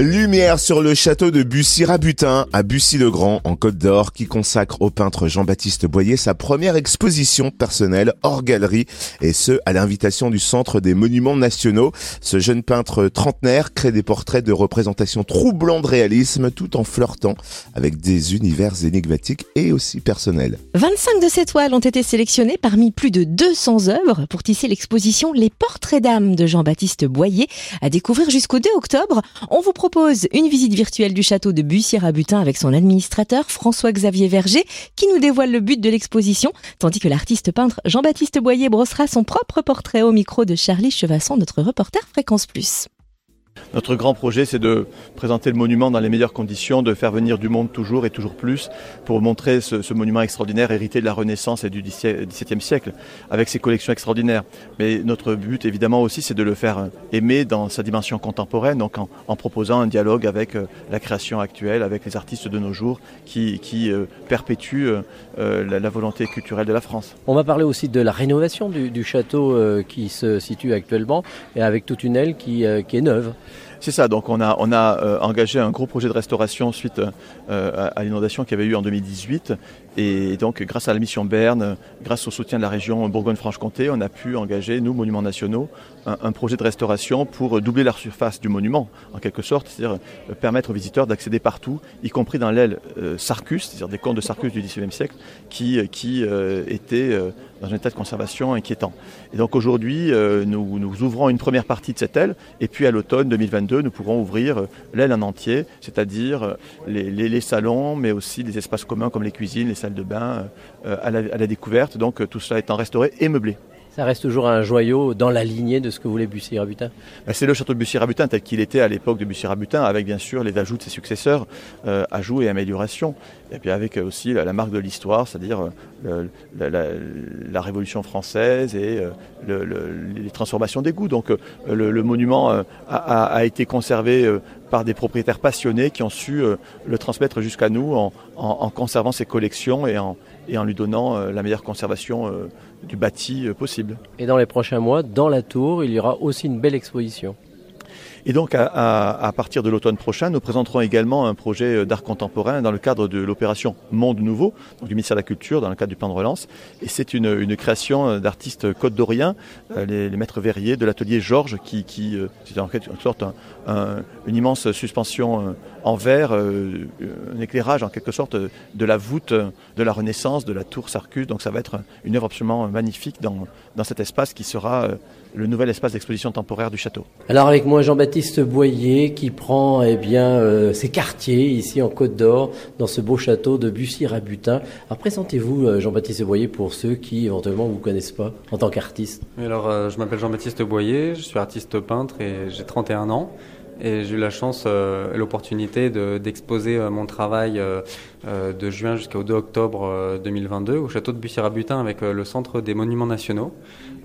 Lumière sur le château de Bussy-Rabutin à Bussy-le-Grand en Côte d'Or qui consacre au peintre Jean-Baptiste Boyer sa première exposition personnelle hors galerie et ce à l'invitation du Centre des Monuments Nationaux. Ce jeune peintre trentenaire crée des portraits de représentation troublants de réalisme tout en flirtant avec des univers énigmatiques et aussi personnels. 25 de ces toiles ont été sélectionnées parmi plus de 200 œuvres pour tisser l'exposition Les Portraits d'âme de Jean-Baptiste Boyer à découvrir jusqu'au 2 octobre. On vous propose une visite virtuelle du château de Bussière-à-Butin avec son administrateur François-Xavier Verger qui nous dévoile le but de l'exposition, tandis que l'artiste peintre Jean-Baptiste Boyer brossera son propre portrait au micro de Charlie Chevasson, notre reporter Fréquence Plus. Notre grand projet, c'est de présenter le monument dans les meilleures conditions, de faire venir du monde toujours et toujours plus pour montrer ce, monument extraordinaire hérité de la Renaissance et du XVIIe siècle, avec ses collections extraordinaires. Mais notre but, évidemment, aussi, c'est de le faire aimer dans sa dimension contemporaine, donc en, proposant un dialogue avec euh, la création actuelle, avec les artistes de nos jours, qui, euh, perpétuent euh, la, volonté culturelle de la France. On va parler aussi de la rénovation du, château qui se situe actuellement, et avec toute une aile qui est neuve. C'est ça, donc on a, on a euh, engagé un gros projet de restauration suite euh, à, l'inondation qu'il y avait eu en 2018. Et donc grâce à la mission Berne, grâce au soutien de la région Bourgogne-Franche-Comté, on a pu engager, nous, Monuments Nationaux, un, projet de restauration pour doubler la surface du monument, en quelque sorte, c'est-à-dire euh, permettre aux visiteurs d'accéder partout, y compris dans l'aile Sarcus, c'est-à-dire des contes de Sarcus du XIXe siècle, qui, qui étaient dans un état de conservation inquiétant. Et donc aujourd'hui, nous, nous ouvrons une première partie de cette aile, et puis à l'automne 2022, nous pourrons ouvrir euh, l'aile en entier, c'est-à-dire euh, les, salons, mais aussi les espaces communs comme les cuisines, les salles de bain, euh, à la, à la découverte. Donc tout cela étant restauré et meublé. Ça reste toujours un joyau dans la lignée de ce que voulait Bussy-Rabutin ben, C'est le château de Bussy-Rabutin tel qu'il était à l'époque de Bussy-Rabutin, avec bien sûr les ajouts de ses successeurs, euh, ajouts et améliorations. Et puis avec aussi la, marque de l'histoire, c'est-à-dire euh, la, Révolution française et euh, les transformations des goûts. Donc le, monument a, été conservé par des propriétaires passionnés qui ont su le transmettre jusqu'à nous en, conservant ses collections et en, lui donnant la meilleure conservation du bâti euh, possible. Et dans les prochains mois, dans la tour, il y aura aussi une belle exposition. Et donc, à, partir de l'automne prochain, nous présenterons également un projet euh, d'art contemporain dans le cadre de l'opération Monde Nouveau, du ministère de la Culture, dans le cadre du plan de relance. Et c'est une, création euh, d'artistes côte d'Orient, les, maîtres verriers de l'atelier Georges, qui, qui c'est en quelque sorte une immense suspension en verre, un éclairage en quelque sorte de la voûte de la Renaissance, de la tour Sarcus. Donc ça va être une œuvre absolument magnifique dans cet espace qui sera le nouvel espace d'exposition temporaire du château. Alors avec moi Jean-Baptiste Boyer qui prend eh bien euh, ses quartiers ici en Côte d'Or dans ce beau château de Bussy-Rabutin. Alors présentez-vous euh, Jean-Baptiste Boyer pour ceux qui éventuellement vous connaissent pas en tant qu'artiste? Alors euh, je m'appelle Jean-Baptiste Boyer, je suis artiste peintre et j'ai 31 ans. Et j'ai eu la chance et l'opportunité d'exposer mon travail de juin jusqu'au 2 octobre 2022 au château de Bussy-Rabutin avec le Centre des Monuments Nationaux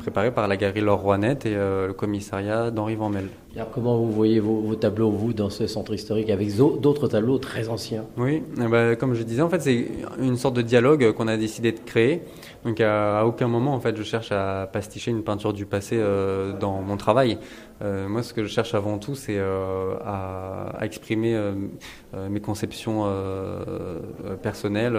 préparé par la galerie Laure Rouanette et euh, le commissariat d'Henri Vanmel. Alors comment vous voyez vos, tableaux, vous, dans ce centre historique, avec d'autres tableaux très anciens? Oui, eh ben, comme je disais, en fait, c'est une sorte de dialogue qu'on a décidé de créer. Donc à, aucun moment, en fait, je cherche à pasticher une peinture du passé euh, dans mon travail. Euh, moi, ce que je cherche avant tout, c'est à, à, exprimer mes conceptions personnelles.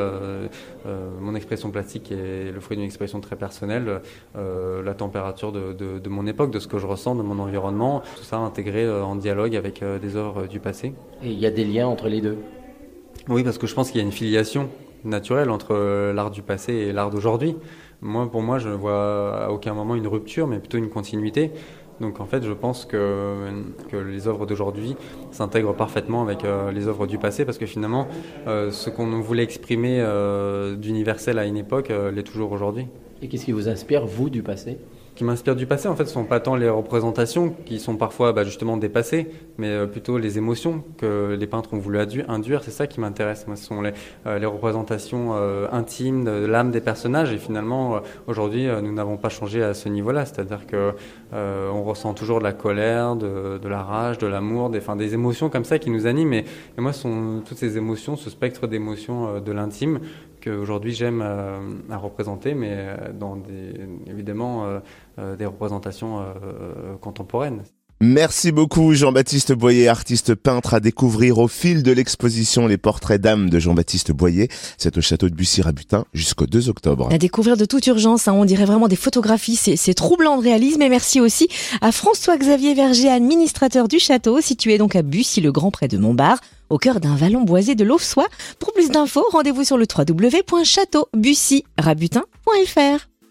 mon expression plastique est le fruit d'une expression très personnelle. la température de, mon époque, de ce que je ressens, de mon environnement, tout ça intégré euh, en dialogue avec euh, des œuvres du passé. Et il y a des liens entre les deux? Oui, parce que je pense qu'il y a une filiation naturelle entre euh, l'art du passé et l'art d'aujourd'hui. Moi, pour moi, je ne vois à aucun moment une rupture, mais plutôt une continuité. Donc en fait, je pense que, les œuvres d'aujourd'hui s'intègrent parfaitement avec les œuvres du passé, parce que finalement, ce qu'on voulait exprimer d'universel à une époque l'est toujours aujourd'hui. Et qu'est-ce qui vous inspire, vous, du passé? Qui m'inspire du passé, en fait, ce sont pas tant les représentations qui sont parfois bah, justement dépassées, mais euh, plutôt les émotions que les peintres ont voulu induire. C'est ça qui m'intéresse. Moi, ce sont les, euh, les représentations euh, intimes de l'âme des personnages. Et finalement, aujourd'hui, nous n'avons pas changé à ce niveau-là. C'est-à-dire que on ressent toujours de la colère, de, de la rage, de l'amour, des, des émotions comme ça qui nous animent. Et, et moi, ce sont toutes ces émotions, ce spectre d'émotions de l'intime qu'aujourd'hui j'aime à représenter, mais dans des, évidemment des représentations contemporaines. Merci beaucoup Jean-Baptiste Boyer, artiste peintre à découvrir au fil de l'exposition Les portraits d'âme de Jean-Baptiste Boyer. C'est au château de Bussy-Rabutin jusqu'au 2 octobre. À découvrir de toute urgence, hein, on dirait vraiment des photographies, c'est troublant de réalisme. Et merci aussi à François-Xavier Verger, administrateur du château, situé donc à Bussy-le-Grand près de Montbard, au cœur d'un vallon boisé de l'Auvsois. Pour plus d'infos, rendez-vous sur le www.châteaubussy-rabutin.fr.